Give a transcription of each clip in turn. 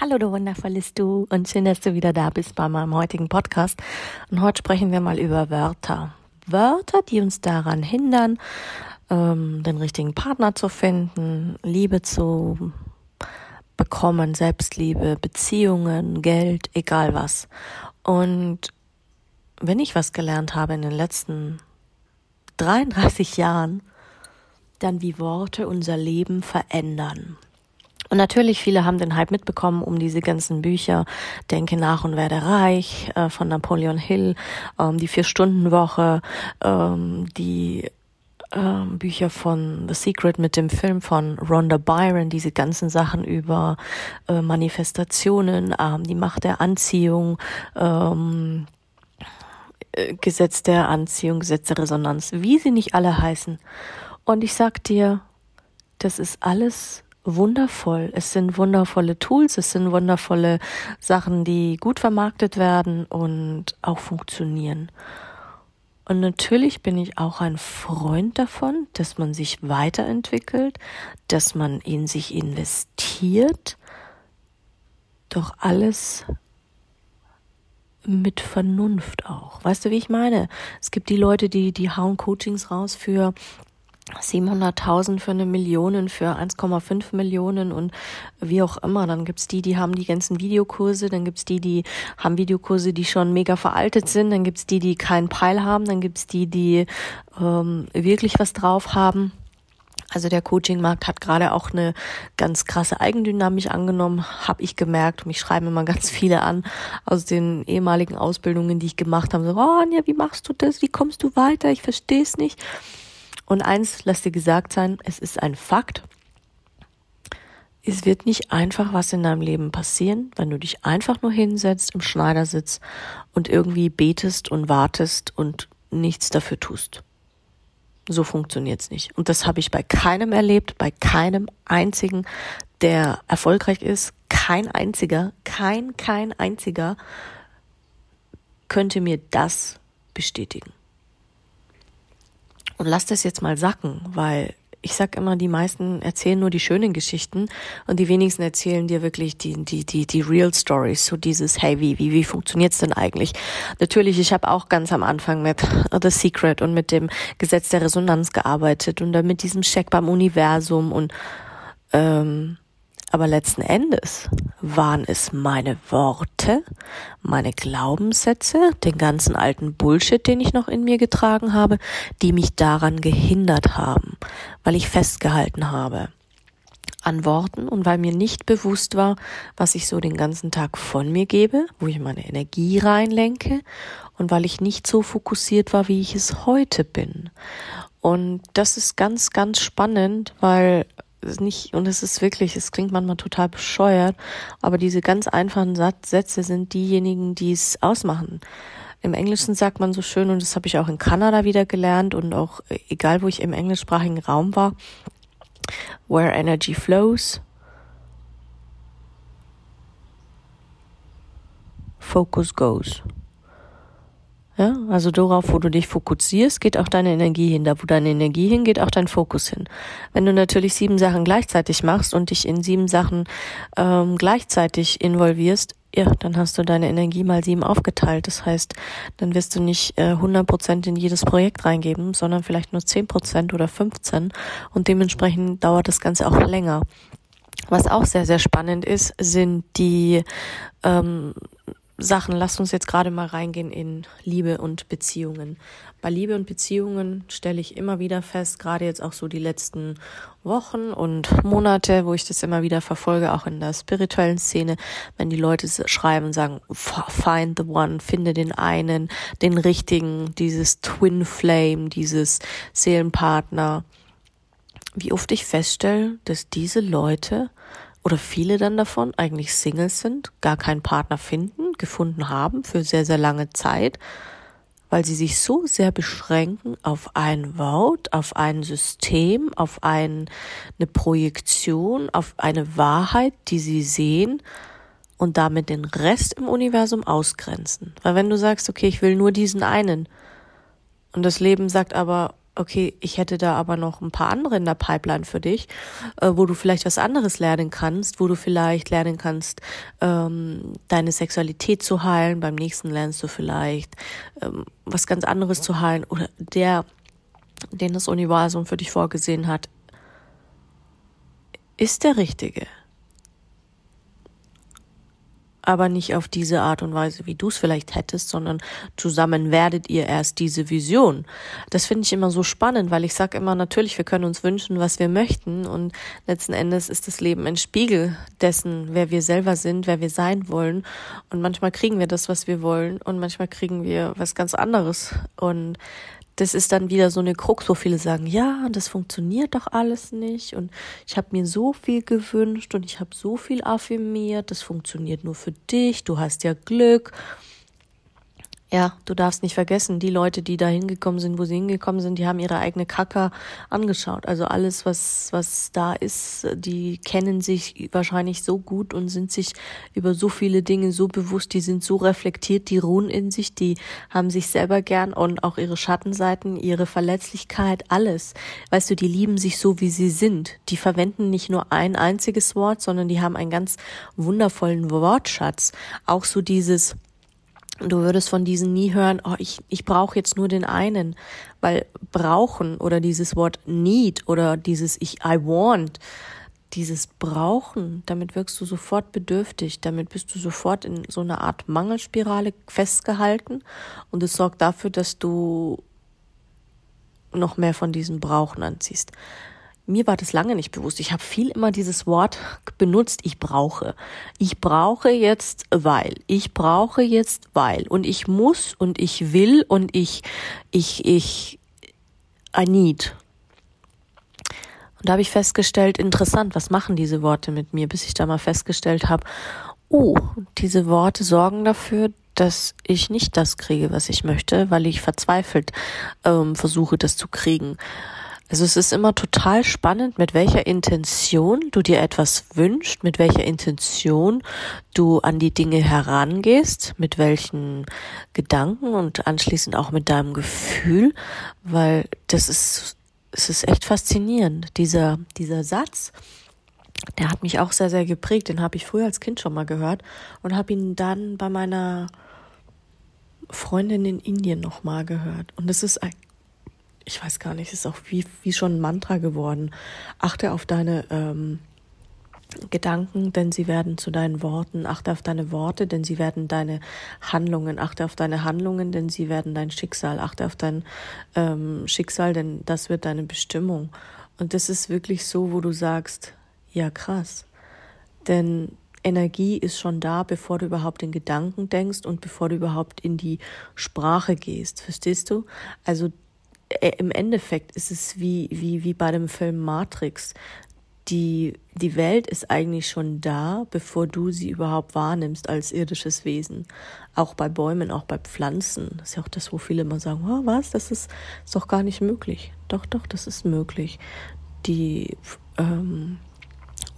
Hallo, du wundervolles Du und schön, dass du wieder da bist bei meinem heutigen Podcast. Und heute sprechen wir mal über Wörter. Wörter, die uns daran hindern, ähm, den richtigen Partner zu finden, Liebe zu bekommen, Selbstliebe, Beziehungen, Geld, egal was. Und wenn ich was gelernt habe in den letzten 33 Jahren, dann wie Worte unser Leben verändern. Und natürlich, viele haben den Hype mitbekommen um diese ganzen Bücher. Denke nach und werde reich äh, von Napoleon Hill, ähm, die Vier-Stunden-Woche, ähm, die ähm, Bücher von The Secret mit dem Film von Rhonda Byron, diese ganzen Sachen über äh, Manifestationen, ähm, die Macht der Anziehung, ähm, äh, Gesetz der Anziehung, Gesetz der Resonanz, wie sie nicht alle heißen. Und ich sag dir, das ist alles wundervoll. Es sind wundervolle Tools, es sind wundervolle Sachen, die gut vermarktet werden und auch funktionieren. Und natürlich bin ich auch ein Freund davon, dass man sich weiterentwickelt, dass man in sich investiert, doch alles mit Vernunft auch. Weißt du, wie ich meine? Es gibt die Leute, die, die hauen Coachings raus für 700.000 für eine Million, für 1,5 Millionen und wie auch immer. Dann gibt's die, die haben die ganzen Videokurse, dann gibt's die, die haben Videokurse, die schon mega veraltet sind, dann gibt's die, die keinen Peil haben, dann gibt's die, die ähm, wirklich was drauf haben. Also der Coaching-Markt hat gerade auch eine ganz krasse Eigendynamik angenommen, habe ich gemerkt. Mich schreiben immer ganz viele an aus den ehemaligen Ausbildungen, die ich gemacht habe. So, oh Anja, wie machst du das? Wie kommst du weiter? Ich verstehe es nicht. Und eins, lass dir gesagt sein, es ist ein Fakt. Es wird nicht einfach was in deinem Leben passieren, wenn du dich einfach nur hinsetzt im Schneidersitz und irgendwie betest und wartest und nichts dafür tust. So funktioniert's nicht. Und das habe ich bei keinem erlebt, bei keinem einzigen, der erfolgreich ist. Kein einziger, kein, kein einziger könnte mir das bestätigen. Und lass das jetzt mal sacken, weil ich sag immer, die meisten erzählen nur die schönen Geschichten und die wenigsten erzählen dir wirklich die die die die Real Stories, so dieses hey wie wie wie funktioniert's denn eigentlich? Natürlich, ich habe auch ganz am Anfang mit The Secret und mit dem Gesetz der Resonanz gearbeitet und dann mit diesem Check beim Universum und ähm, aber letzten Endes waren es meine Worte, meine Glaubenssätze, den ganzen alten Bullshit, den ich noch in mir getragen habe, die mich daran gehindert haben, weil ich festgehalten habe an Worten und weil mir nicht bewusst war, was ich so den ganzen Tag von mir gebe, wo ich meine Energie reinlenke und weil ich nicht so fokussiert war, wie ich es heute bin. Und das ist ganz, ganz spannend, weil nicht, und es ist wirklich, es klingt manchmal total bescheuert, aber diese ganz einfachen Sätze sind diejenigen, die es ausmachen. Im Englischen sagt man so schön, und das habe ich auch in Kanada wieder gelernt und auch egal, wo ich im englischsprachigen Raum war, where energy flows, focus goes. Ja, also darauf, wo du dich fokussierst, geht auch deine Energie hin. Da, wo deine Energie hingeht, auch dein Fokus hin. Wenn du natürlich sieben Sachen gleichzeitig machst und dich in sieben Sachen ähm, gleichzeitig involvierst, ja, dann hast du deine Energie mal sieben aufgeteilt. Das heißt, dann wirst du nicht äh, 100% in jedes Projekt reingeben, sondern vielleicht nur 10% oder 15 und dementsprechend dauert das Ganze auch länger. Was auch sehr, sehr spannend ist, sind die ähm, Sachen. Lasst uns jetzt gerade mal reingehen in Liebe und Beziehungen. Bei Liebe und Beziehungen stelle ich immer wieder fest, gerade jetzt auch so die letzten Wochen und Monate, wo ich das immer wieder verfolge, auch in der spirituellen Szene, wenn die Leute schreiben und sagen, find the one, finde den einen, den richtigen, dieses Twin Flame, dieses Seelenpartner. Wie oft ich feststelle, dass diese Leute oder viele dann davon eigentlich Singles sind, gar keinen Partner finden, gefunden haben für sehr, sehr lange Zeit, weil sie sich so sehr beschränken auf ein Wort, auf ein System, auf ein, eine Projektion, auf eine Wahrheit, die sie sehen und damit den Rest im Universum ausgrenzen. Weil wenn du sagst, okay, ich will nur diesen einen und das Leben sagt aber, okay, ich hätte da aber noch ein paar andere in der Pipeline für dich, äh, wo du vielleicht was anderes lernen kannst, wo du vielleicht lernen kannst, ähm, deine Sexualität zu heilen. Beim nächsten lernst du vielleicht ähm, was ganz anderes zu heilen. Oder der, den das Universum für dich vorgesehen hat, ist der richtige aber nicht auf diese Art und Weise, wie du es vielleicht hättest, sondern zusammen werdet ihr erst diese Vision. Das finde ich immer so spannend, weil ich sage immer, natürlich, wir können uns wünschen, was wir möchten und letzten Endes ist das Leben ein Spiegel dessen, wer wir selber sind, wer wir sein wollen und manchmal kriegen wir das, was wir wollen und manchmal kriegen wir was ganz anderes und das ist dann wieder so eine Krux, wo viele sagen, ja, das funktioniert doch alles nicht. Und ich habe mir so viel gewünscht und ich habe so viel affirmiert, das funktioniert nur für dich, du hast ja Glück ja, du darfst nicht vergessen, die Leute, die da hingekommen sind, wo sie hingekommen sind, die haben ihre eigene Kacke angeschaut. Also alles, was, was da ist, die kennen sich wahrscheinlich so gut und sind sich über so viele Dinge so bewusst, die sind so reflektiert, die ruhen in sich, die haben sich selber gern und auch ihre Schattenseiten, ihre Verletzlichkeit, alles. Weißt du, die lieben sich so, wie sie sind. Die verwenden nicht nur ein einziges Wort, sondern die haben einen ganz wundervollen Wortschatz. Auch so dieses, Du würdest von diesen nie hören, oh, ich, ich brauche jetzt nur den einen, weil brauchen oder dieses Wort need oder dieses ich I want, dieses brauchen, damit wirkst du sofort bedürftig, damit bist du sofort in so einer Art Mangelspirale festgehalten. Und es sorgt dafür, dass du noch mehr von diesem Brauchen anziehst mir war das lange nicht bewusst. Ich habe viel immer dieses Wort benutzt, ich brauche. Ich brauche jetzt, weil. Ich brauche jetzt, weil. Und ich muss und ich will und ich, ich, ich, I need. Und da habe ich festgestellt, interessant, was machen diese Worte mit mir, bis ich da mal festgestellt habe, oh, diese Worte sorgen dafür, dass ich nicht das kriege, was ich möchte, weil ich verzweifelt ähm, versuche, das zu kriegen. Also es ist immer total spannend, mit welcher Intention du dir etwas wünschst, mit welcher Intention du an die Dinge herangehst, mit welchen Gedanken und anschließend auch mit deinem Gefühl, weil das ist, es ist echt faszinierend. Dieser, dieser Satz, der hat mich auch sehr, sehr geprägt. Den habe ich früher als Kind schon mal gehört und habe ihn dann bei meiner Freundin in Indien nochmal gehört. Und es ist ich weiß gar nicht, ist auch wie, wie schon ein Mantra geworden. Achte auf deine ähm, Gedanken, denn sie werden zu deinen Worten. Achte auf deine Worte, denn sie werden deine Handlungen. Achte auf deine Handlungen, denn sie werden dein Schicksal. Achte auf dein ähm, Schicksal, denn das wird deine Bestimmung. Und das ist wirklich so, wo du sagst, ja krass. Denn Energie ist schon da, bevor du überhaupt in Gedanken denkst und bevor du überhaupt in die Sprache gehst. Verstehst du? Also im Endeffekt ist es wie, wie, wie bei dem Film Matrix. Die, die Welt ist eigentlich schon da, bevor du sie überhaupt wahrnimmst als irdisches Wesen. Auch bei Bäumen, auch bei Pflanzen. Das ist ja auch das, wo viele immer sagen, oh, was, das ist, ist doch gar nicht möglich. Doch, doch, das ist möglich. Die, ähm,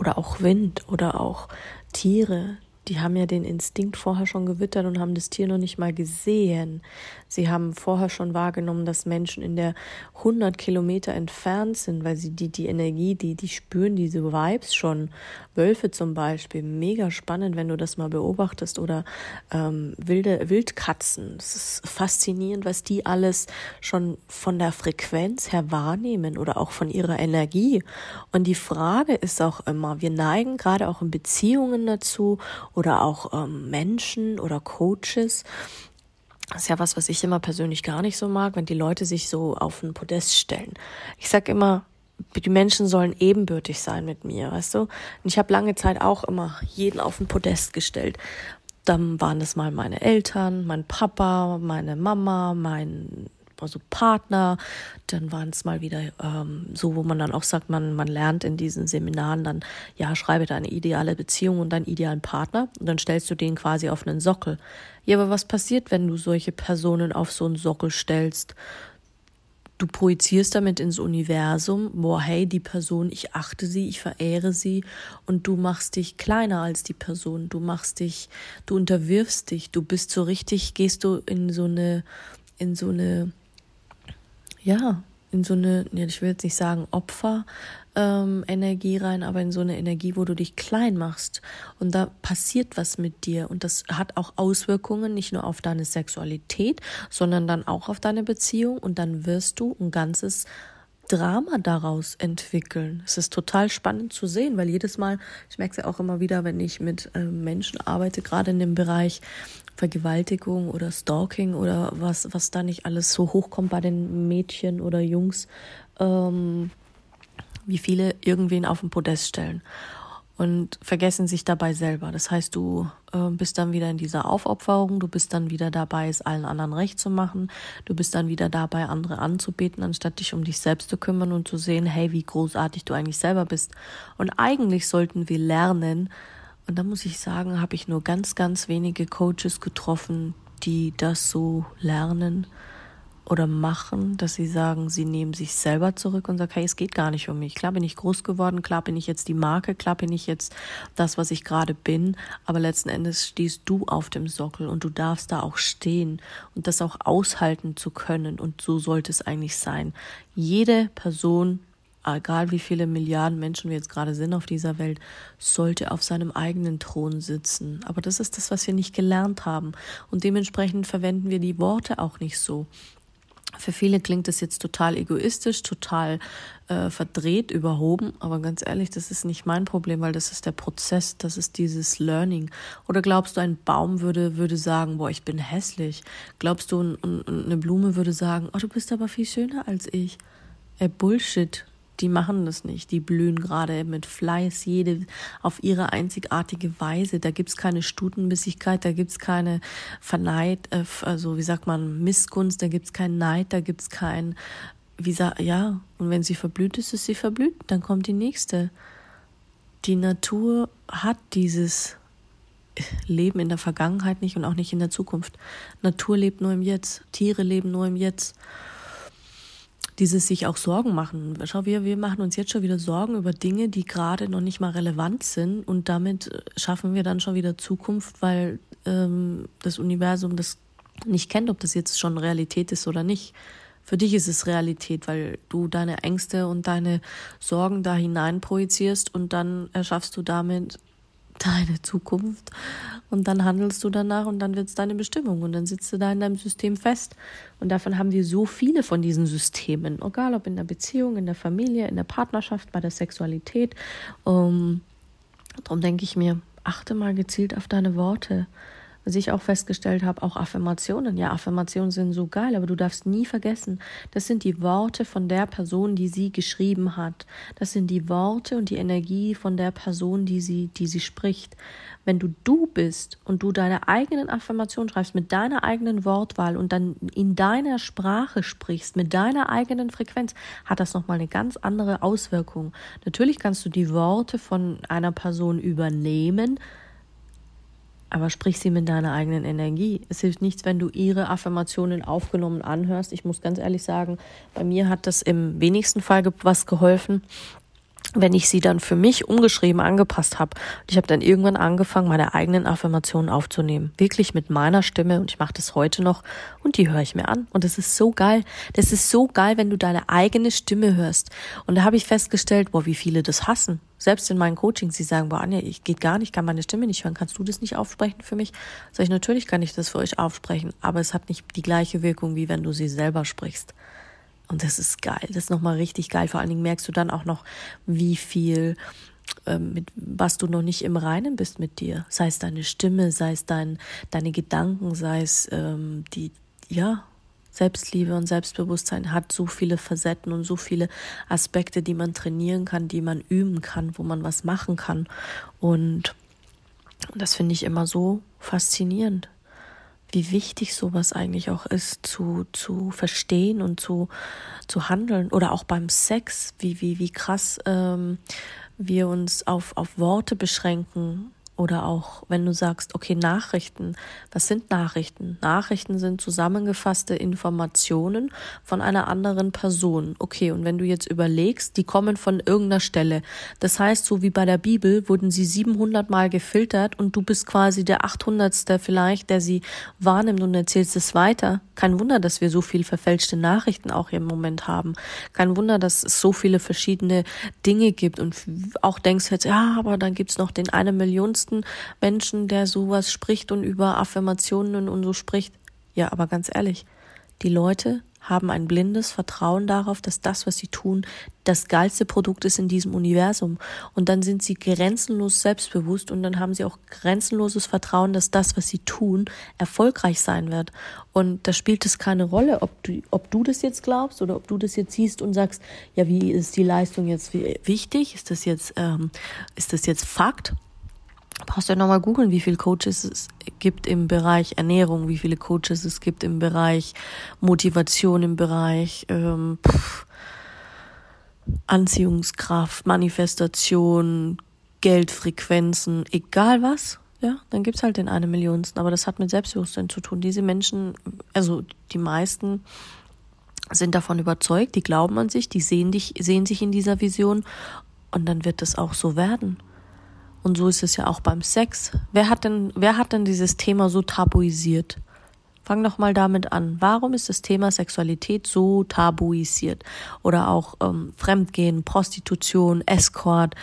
oder auch Wind oder auch Tiere, die haben ja den Instinkt vorher schon gewittert und haben das Tier noch nicht mal gesehen. Sie haben vorher schon wahrgenommen, dass Menschen in der 100 Kilometer entfernt sind, weil sie die, die Energie, die, die spüren diese Vibes schon. Wölfe zum Beispiel, mega spannend, wenn du das mal beobachtest oder ähm, wilde Wildkatzen. Es ist faszinierend, was die alles schon von der Frequenz her wahrnehmen oder auch von ihrer Energie. Und die Frage ist auch immer, wir neigen gerade auch in Beziehungen dazu oder auch ähm, Menschen oder Coaches. Das ist ja was, was ich immer persönlich gar nicht so mag, wenn die Leute sich so auf ein Podest stellen. Ich sag immer, die Menschen sollen ebenbürtig sein mit mir, weißt du? Und ich habe lange Zeit auch immer jeden auf ein Podest gestellt. Dann waren es mal meine Eltern, mein Papa, meine Mama, mein also Partner, dann waren es mal wieder ähm, so, wo man dann auch sagt, man, man lernt in diesen Seminaren dann, ja, schreibe deine ideale Beziehung und deinen idealen Partner und dann stellst du den quasi auf einen Sockel. Ja, aber was passiert, wenn du solche Personen auf so einen Sockel stellst? Du projizierst damit ins Universum, boah, hey, die Person, ich achte sie, ich verehre sie und du machst dich kleiner als die Person. Du machst dich, du unterwirfst dich, du bist so richtig, gehst du in so eine, in so eine, ja, in so eine, ich will jetzt nicht sagen Opfer, ähm, Energie rein, aber in so eine Energie, wo du dich klein machst. Und da passiert was mit dir. Und das hat auch Auswirkungen nicht nur auf deine Sexualität, sondern dann auch auf deine Beziehung. Und dann wirst du ein ganzes Drama daraus entwickeln. Es ist total spannend zu sehen, weil jedes Mal, ich merke es ja auch immer wieder, wenn ich mit äh, Menschen arbeite, gerade in dem Bereich Vergewaltigung oder Stalking oder was, was da nicht alles so hochkommt bei den Mädchen oder Jungs, ähm, wie viele irgendwen auf den Podest stellen und vergessen sich dabei selber. Das heißt, du äh, bist dann wieder in dieser Aufopferung, du bist dann wieder dabei, es allen anderen recht zu machen, du bist dann wieder dabei, andere anzubeten, anstatt dich um dich selbst zu kümmern und zu sehen, hey, wie großartig du eigentlich selber bist. Und eigentlich sollten wir lernen, und da muss ich sagen, habe ich nur ganz, ganz wenige Coaches getroffen, die das so lernen oder machen, dass sie sagen, sie nehmen sich selber zurück und sagen, hey, es geht gar nicht um mich. Klar bin ich groß geworden, klar bin ich jetzt die Marke, klar bin ich jetzt das, was ich gerade bin, aber letzten Endes stehst du auf dem Sockel und du darfst da auch stehen und das auch aushalten zu können und so sollte es eigentlich sein. Jede Person egal wie viele Milliarden Menschen wir jetzt gerade sind auf dieser Welt, sollte auf seinem eigenen Thron sitzen. Aber das ist das, was wir nicht gelernt haben. Und dementsprechend verwenden wir die Worte auch nicht so. Für viele klingt das jetzt total egoistisch, total äh, verdreht, überhoben, aber ganz ehrlich, das ist nicht mein Problem, weil das ist der Prozess, das ist dieses Learning. Oder glaubst du, ein Baum würde, würde sagen, boah, ich bin hässlich? Glaubst du, ein, eine Blume würde sagen, oh, du bist aber viel schöner als ich? Ey, Bullshit die machen das nicht. Die blühen gerade mit Fleiß, jede auf ihre einzigartige Weise. Da gibt's keine Stutenbissigkeit, da gibt's keine Verneid, äh, also wie sagt man, Missgunst, da gibt's keinen Neid, da gibt's kein, wie sagt, ja, und wenn sie verblüht ist, ist sie verblüht, dann kommt die nächste. Die Natur hat dieses Leben in der Vergangenheit nicht und auch nicht in der Zukunft. Natur lebt nur im Jetzt, Tiere leben nur im Jetzt dieses sich auch Sorgen machen. Schau, wir, wir machen uns jetzt schon wieder Sorgen über Dinge, die gerade noch nicht mal relevant sind und damit schaffen wir dann schon wieder Zukunft, weil ähm, das Universum das nicht kennt, ob das jetzt schon Realität ist oder nicht. Für dich ist es Realität, weil du deine Ängste und deine Sorgen da hinein projizierst und dann erschaffst du damit deine Zukunft und dann handelst du danach und dann wird es deine Bestimmung und dann sitzt du da in deinem System fest. Und davon haben wir so viele von diesen Systemen, egal ob in der Beziehung, in der Familie, in der Partnerschaft, bei der Sexualität. Um, darum denke ich mir, achte mal gezielt auf deine Worte was ich auch festgestellt habe, auch Affirmationen. Ja, Affirmationen sind so geil, aber du darfst nie vergessen, das sind die Worte von der Person, die sie geschrieben hat. Das sind die Worte und die Energie von der Person, die sie, die sie spricht. Wenn du du bist und du deine eigenen Affirmationen schreibst mit deiner eigenen Wortwahl und dann in deiner Sprache sprichst, mit deiner eigenen Frequenz, hat das nochmal eine ganz andere Auswirkung. Natürlich kannst du die Worte von einer Person übernehmen, aber sprich sie mit deiner eigenen Energie. Es hilft nichts, wenn du ihre Affirmationen aufgenommen anhörst. Ich muss ganz ehrlich sagen, bei mir hat das im wenigsten Fall was geholfen wenn ich sie dann für mich umgeschrieben angepasst habe. Ich habe dann irgendwann angefangen, meine eigenen Affirmationen aufzunehmen. Wirklich mit meiner Stimme und ich mache das heute noch und die höre ich mir an. Und das ist so geil. Das ist so geil, wenn du deine eigene Stimme hörst. Und da habe ich festgestellt, boah, wie viele das hassen. Selbst in meinen Coachings, sie sagen, boah, Anja, ich geht gar nicht, kann meine Stimme nicht hören. Kannst du das nicht aufsprechen für mich? Sag ich, natürlich kann ich das für euch aufsprechen, aber es hat nicht die gleiche Wirkung, wie wenn du sie selber sprichst. Und das ist geil. Das ist nochmal richtig geil. Vor allen Dingen merkst du dann auch noch, wie viel, ähm, mit was du noch nicht im Reinen bist mit dir. Sei es deine Stimme, sei es dein, deine Gedanken, sei es ähm, die, ja, Selbstliebe und Selbstbewusstsein hat so viele Facetten und so viele Aspekte, die man trainieren kann, die man üben kann, wo man was machen kann. Und das finde ich immer so faszinierend wie wichtig sowas eigentlich auch ist, zu, zu verstehen und zu, zu handeln. Oder auch beim Sex, wie, wie, wie krass ähm, wir uns auf, auf Worte beschränken oder auch, wenn du sagst, okay, Nachrichten. Was sind Nachrichten? Nachrichten sind zusammengefasste Informationen von einer anderen Person. Okay, und wenn du jetzt überlegst, die kommen von irgendeiner Stelle. Das heißt, so wie bei der Bibel wurden sie 700 Mal gefiltert und du bist quasi der 800. vielleicht, der sie wahrnimmt und erzählst es weiter. Kein Wunder, dass wir so viel verfälschte Nachrichten auch im Moment haben. Kein Wunder, dass es so viele verschiedene Dinge gibt und auch denkst jetzt, ja, aber dann gibt's noch den eine Millionsten ersten Menschen, der sowas spricht und über Affirmationen und so spricht. Ja, aber ganz ehrlich, die Leute haben ein blindes Vertrauen darauf, dass das, was sie tun, das geilste Produkt ist in diesem Universum. Und dann sind sie grenzenlos selbstbewusst und dann haben sie auch grenzenloses Vertrauen, dass das, was sie tun, erfolgreich sein wird. Und da spielt es keine Rolle, ob du, ob du das jetzt glaubst oder ob du das jetzt siehst und sagst, ja, wie ist die Leistung jetzt wichtig? Ist das jetzt, ähm, ist das jetzt Fakt? Brauchst du ja nochmal googeln, wie viele Coaches es gibt im Bereich Ernährung, wie viele Coaches es gibt im Bereich Motivation, im Bereich ähm, pff, Anziehungskraft, Manifestation, Geldfrequenzen, egal was. Ja, dann gibt's halt den eine Millionsten, aber das hat mit Selbstbewusstsein zu tun. Diese Menschen, also die meisten sind davon überzeugt, die glauben an sich, die sehen dich, sehen sich in dieser Vision und dann wird es auch so werden. Und so ist es ja auch beim Sex. Wer hat denn, wer hat denn dieses Thema so tabuisiert? Fang doch mal damit an. Warum ist das Thema Sexualität so tabuisiert? Oder auch ähm, Fremdgehen, Prostitution, Escort,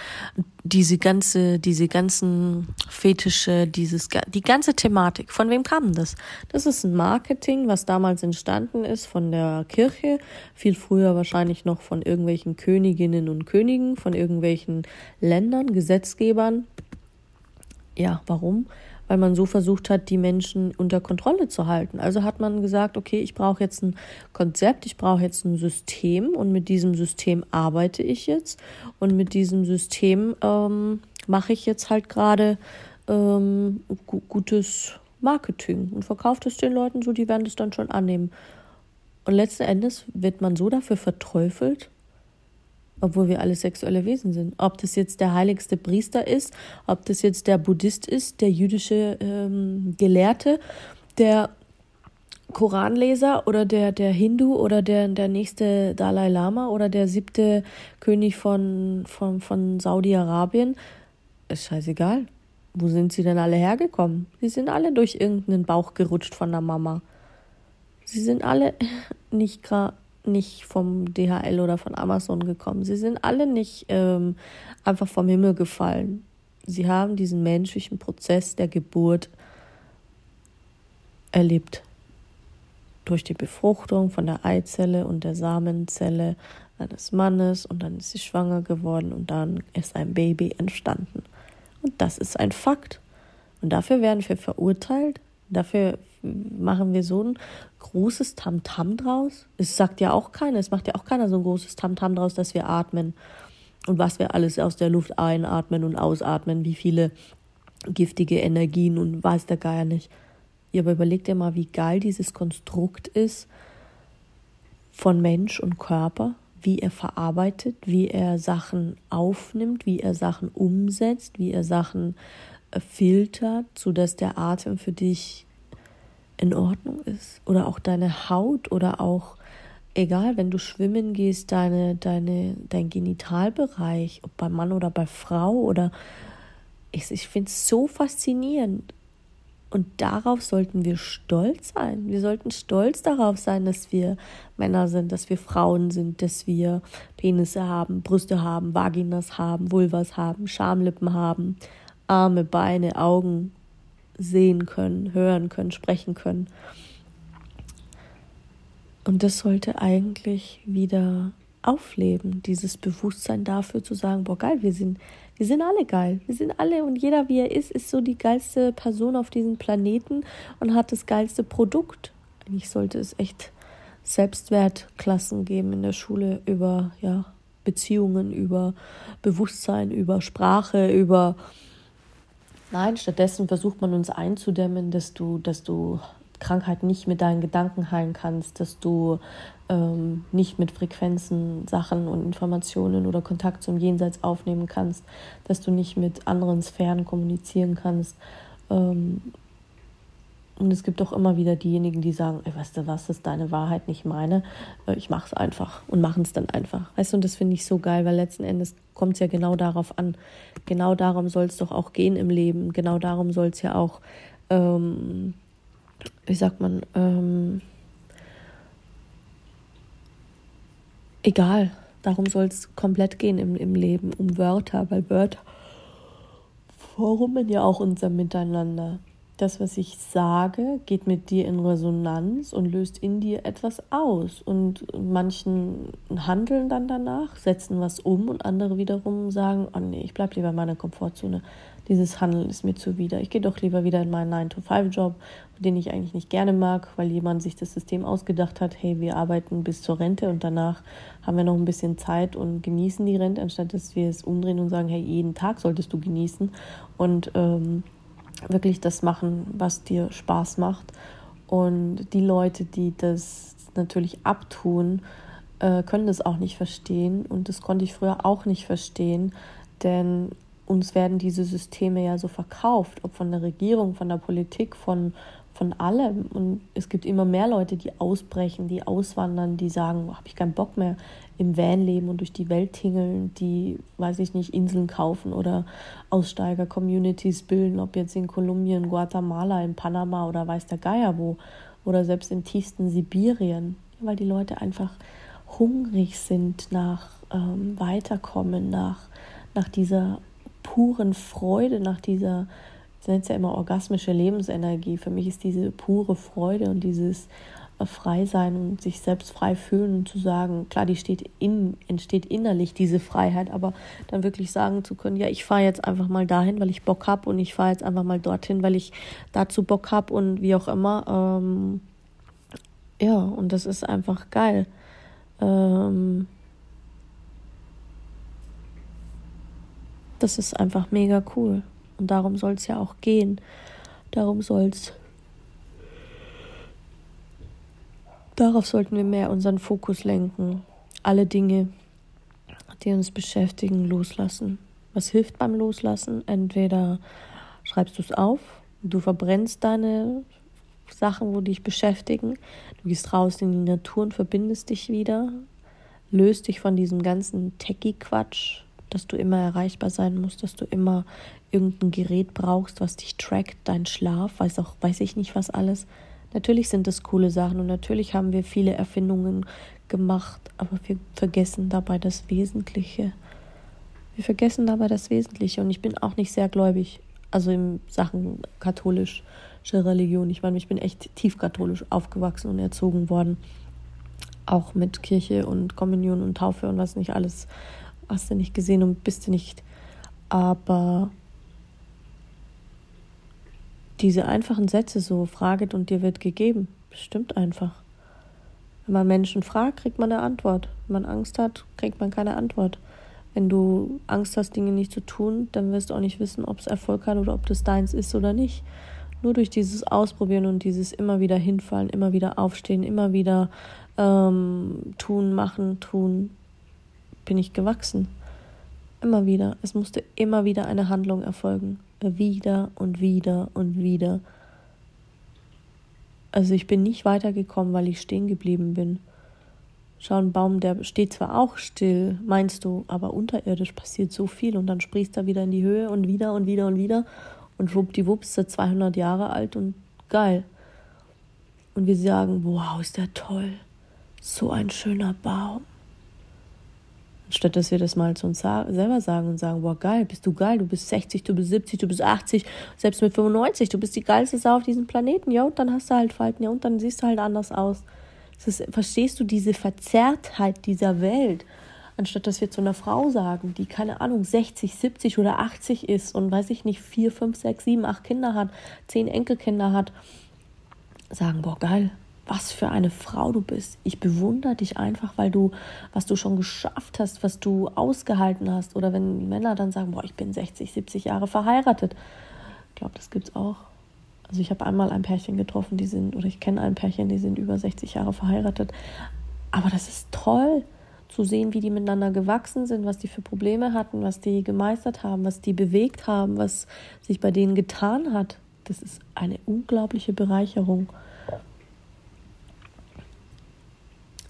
diese ganze, diese ganzen Fetische, dieses, die ganze Thematik. Von wem kam das? Das ist ein Marketing, was damals entstanden ist von der Kirche, viel früher wahrscheinlich noch von irgendwelchen Königinnen und Königen, von irgendwelchen Ländern, Gesetzgebern. Ja, warum? Weil man so versucht hat, die Menschen unter Kontrolle zu halten. Also hat man gesagt, okay, ich brauche jetzt ein Konzept, ich brauche jetzt ein System und mit diesem System arbeite ich jetzt und mit diesem System ähm, mache ich jetzt halt gerade ähm, gutes Marketing und verkauft es den Leuten so, die werden das dann schon annehmen. Und letzten Endes wird man so dafür verteufelt, obwohl wir alle sexuelle Wesen sind. Ob das jetzt der heiligste Priester ist, ob das jetzt der Buddhist ist, der jüdische ähm, Gelehrte, der Koranleser oder der, der Hindu oder der, der nächste Dalai Lama oder der siebte König von, von, von Saudi-Arabien, ist scheißegal. Wo sind sie denn alle hergekommen? Sie sind alle durch irgendeinen Bauch gerutscht von der Mama. Sie sind alle nicht gerade nicht vom DHL oder von Amazon gekommen. Sie sind alle nicht ähm, einfach vom Himmel gefallen. Sie haben diesen menschlichen Prozess der Geburt erlebt. Durch die Befruchtung von der Eizelle und der Samenzelle eines Mannes und dann ist sie schwanger geworden und dann ist ein Baby entstanden. Und das ist ein Fakt. Und dafür werden wir verurteilt, dafür machen wir so ein großes Tamtam -Tam draus? Es sagt ja auch keiner, es macht ja auch keiner so ein großes Tamtam -Tam draus, dass wir atmen und was wir alles aus der Luft einatmen und ausatmen, wie viele giftige Energien und weiß der Geier nicht. Ja, aber überleg dir mal, wie geil dieses Konstrukt ist von Mensch und Körper, wie er verarbeitet, wie er Sachen aufnimmt, wie er Sachen umsetzt, wie er Sachen filtert, sodass der Atem für dich in Ordnung ist. Oder auch deine Haut oder auch, egal, wenn du schwimmen gehst, deine, deine, dein Genitalbereich, ob bei Mann oder bei Frau oder ich, ich finde es so faszinierend. Und darauf sollten wir stolz sein. Wir sollten stolz darauf sein, dass wir Männer sind, dass wir Frauen sind, dass wir Penisse haben, Brüste haben, Vaginas haben, Vulvas haben, Schamlippen haben, Arme, Beine, Augen, sehen können, hören können, sprechen können. Und das sollte eigentlich wieder aufleben, dieses Bewusstsein dafür zu sagen, boah geil, wir sind, wir sind alle geil, wir sind alle und jeder wie er ist, ist so die geilste Person auf diesem Planeten und hat das geilste Produkt. Eigentlich sollte es echt Selbstwertklassen geben in der Schule über ja, Beziehungen, über Bewusstsein, über Sprache, über Nein, stattdessen versucht man uns einzudämmen, dass du, dass du Krankheit nicht mit deinen Gedanken heilen kannst, dass du ähm, nicht mit Frequenzen Sachen und Informationen oder Kontakt zum Jenseits aufnehmen kannst, dass du nicht mit anderen Sphären kommunizieren kannst. Ähm, und es gibt auch immer wieder diejenigen, die sagen, ey, weißt du was, das ist deine Wahrheit, nicht meine. Äh, ich mache es einfach und machen es dann einfach. Weißt du, und das finde ich so geil, weil letzten Endes kommt es ja genau darauf an. Genau darum soll es doch auch gehen im Leben. Genau darum soll es ja auch, ähm, wie sagt man, ähm, egal, darum soll es komplett gehen im, im Leben, um Wörter, weil Wörter formen ja auch unser Miteinander das, was ich sage, geht mit dir in Resonanz und löst in dir etwas aus. Und manchen handeln dann danach, setzen was um und andere wiederum sagen, oh nee, ich bleibe lieber in meiner Komfortzone. Dieses Handeln ist mir zuwider. Ich gehe doch lieber wieder in meinen 9-to-5-Job, den ich eigentlich nicht gerne mag, weil jemand sich das System ausgedacht hat, hey, wir arbeiten bis zur Rente und danach haben wir noch ein bisschen Zeit und genießen die Rente, anstatt dass wir es umdrehen und sagen, hey, jeden Tag solltest du genießen. Und ähm, wirklich das machen, was dir Spaß macht. Und die Leute, die das natürlich abtun, äh, können das auch nicht verstehen. Und das konnte ich früher auch nicht verstehen, denn uns werden diese Systeme ja so verkauft, ob von der Regierung, von der Politik, von, von allem. Und es gibt immer mehr Leute, die ausbrechen, die auswandern, die sagen, habe ich keinen Bock mehr, im Van leben und durch die Welt tingeln, die, weiß ich nicht, Inseln kaufen oder Aussteiger-Communities bilden, ob jetzt in Kolumbien, Guatemala, in Panama oder weiß der Geier wo oder selbst im tiefsten Sibirien, weil die Leute einfach hungrig sind nach ähm, Weiterkommen, nach, nach dieser puren Freude, nach dieser, ich nenne es ja immer orgasmische Lebensenergie. Für mich ist diese pure Freude und dieses frei sein und sich selbst frei fühlen und zu sagen, klar, die steht in, entsteht innerlich diese Freiheit, aber dann wirklich sagen zu können, ja, ich fahre jetzt einfach mal dahin, weil ich Bock habe und ich fahre jetzt einfach mal dorthin, weil ich dazu Bock habe und wie auch immer. Ähm, ja, und das ist einfach geil. Ähm, das ist einfach mega cool. Und darum soll es ja auch gehen. Darum soll es Darauf sollten wir mehr unseren Fokus lenken. Alle Dinge, die uns beschäftigen, loslassen. Was hilft beim Loslassen? Entweder schreibst du es auf, du verbrennst deine Sachen, wo dich beschäftigen, du gehst raus in die Natur und verbindest dich wieder, löst dich von diesem ganzen Techie-Quatsch, dass du immer erreichbar sein musst, dass du immer irgendein Gerät brauchst, was dich trackt, dein Schlaf, weiß auch, weiß ich nicht was alles. Natürlich sind das coole Sachen und natürlich haben wir viele Erfindungen gemacht, aber wir vergessen dabei das Wesentliche. Wir vergessen dabei das Wesentliche und ich bin auch nicht sehr gläubig, also in Sachen katholische Religion. Ich meine, ich bin echt tief katholisch aufgewachsen und erzogen worden. Auch mit Kirche und Kommunion und Taufe und was nicht alles hast du nicht gesehen und bist du nicht. Aber diese einfachen Sätze so, fraget und dir wird gegeben, stimmt einfach. Wenn man Menschen fragt, kriegt man eine Antwort. Wenn man Angst hat, kriegt man keine Antwort. Wenn du Angst hast, Dinge nicht zu tun, dann wirst du auch nicht wissen, ob es Erfolg hat oder ob das deins ist oder nicht. Nur durch dieses Ausprobieren und dieses immer wieder hinfallen, immer wieder aufstehen, immer wieder ähm, tun, machen, tun, bin ich gewachsen. Immer wieder. Es musste immer wieder eine Handlung erfolgen wieder und wieder und wieder. Also ich bin nicht weitergekommen, weil ich stehen geblieben bin. Schau, ein Baum, der steht zwar auch still, meinst du, aber unterirdisch passiert so viel und dann sprichst er wieder in die Höhe und wieder und wieder und wieder und schwuppdiwupps ist er 200 Jahre alt und geil. Und wir sagen, wow, ist der toll. So ein schöner Baum. Statt dass wir das mal zu uns selber sagen und sagen, boah, geil, bist du geil, du bist 60, du bist 70, du bist 80, selbst mit 95, du bist die geilste Sau auf diesem Planeten, ja, und dann hast du halt Falten, ja, und dann siehst du halt anders aus. Ist, verstehst du diese Verzerrtheit dieser Welt? Anstatt dass wir zu einer Frau sagen, die, keine Ahnung, 60, 70 oder 80 ist und weiß ich nicht, 4, 5, 6, 7, 8 Kinder hat, 10 Enkelkinder hat, sagen, boah, geil, was für eine Frau du bist. Ich bewundere dich einfach, weil du, was du schon geschafft hast, was du ausgehalten hast. Oder wenn Männer dann sagen, boah, ich bin 60, 70 Jahre verheiratet. Ich glaube, das gibt es auch. Also ich habe einmal ein Pärchen getroffen, die sind, oder ich kenne ein Pärchen, die sind über 60 Jahre verheiratet. Aber das ist toll zu sehen, wie die miteinander gewachsen sind, was die für Probleme hatten, was die gemeistert haben, was die bewegt haben, was sich bei denen getan hat. Das ist eine unglaubliche Bereicherung.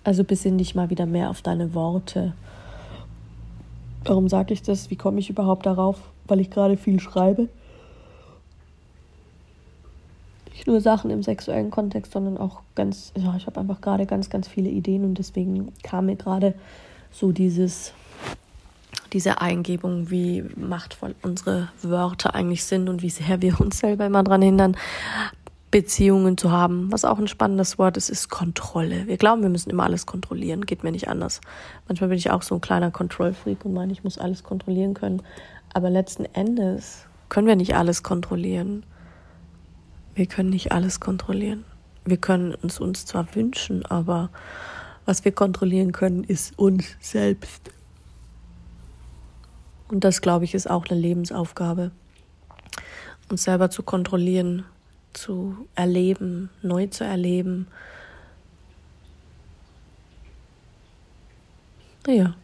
Also besinn dich mal wieder mehr auf deine Worte. Warum sage ich das? Wie komme ich überhaupt darauf? Weil ich gerade viel schreibe. Nicht nur Sachen im sexuellen Kontext, sondern auch ganz, ja, ich habe einfach gerade ganz, ganz viele Ideen und deswegen kam mir gerade so dieses, diese Eingebung, wie machtvoll unsere Wörter eigentlich sind und wie sehr wir uns selber immer daran hindern, Beziehungen zu haben. Was auch ein spannendes Wort ist, ist Kontrolle. Wir glauben, wir müssen immer alles kontrollieren. Geht mir nicht anders. Manchmal bin ich auch so ein kleiner Kontrollfreak und meine, ich muss alles kontrollieren können. Aber letzten Endes können wir nicht alles kontrollieren. Wir können nicht alles kontrollieren. Wir können uns uns zwar wünschen, aber was wir kontrollieren können, ist uns selbst. Und das, glaube ich, ist auch eine Lebensaufgabe. Uns selber zu kontrollieren, zu erleben, neu zu erleben. Ja.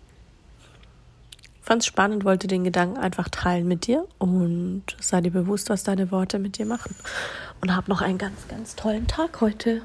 Fand's spannend, wollte den Gedanken einfach teilen mit dir und sei dir bewusst, was deine Worte mit dir machen. Und hab noch einen ganz, ganz tollen Tag heute.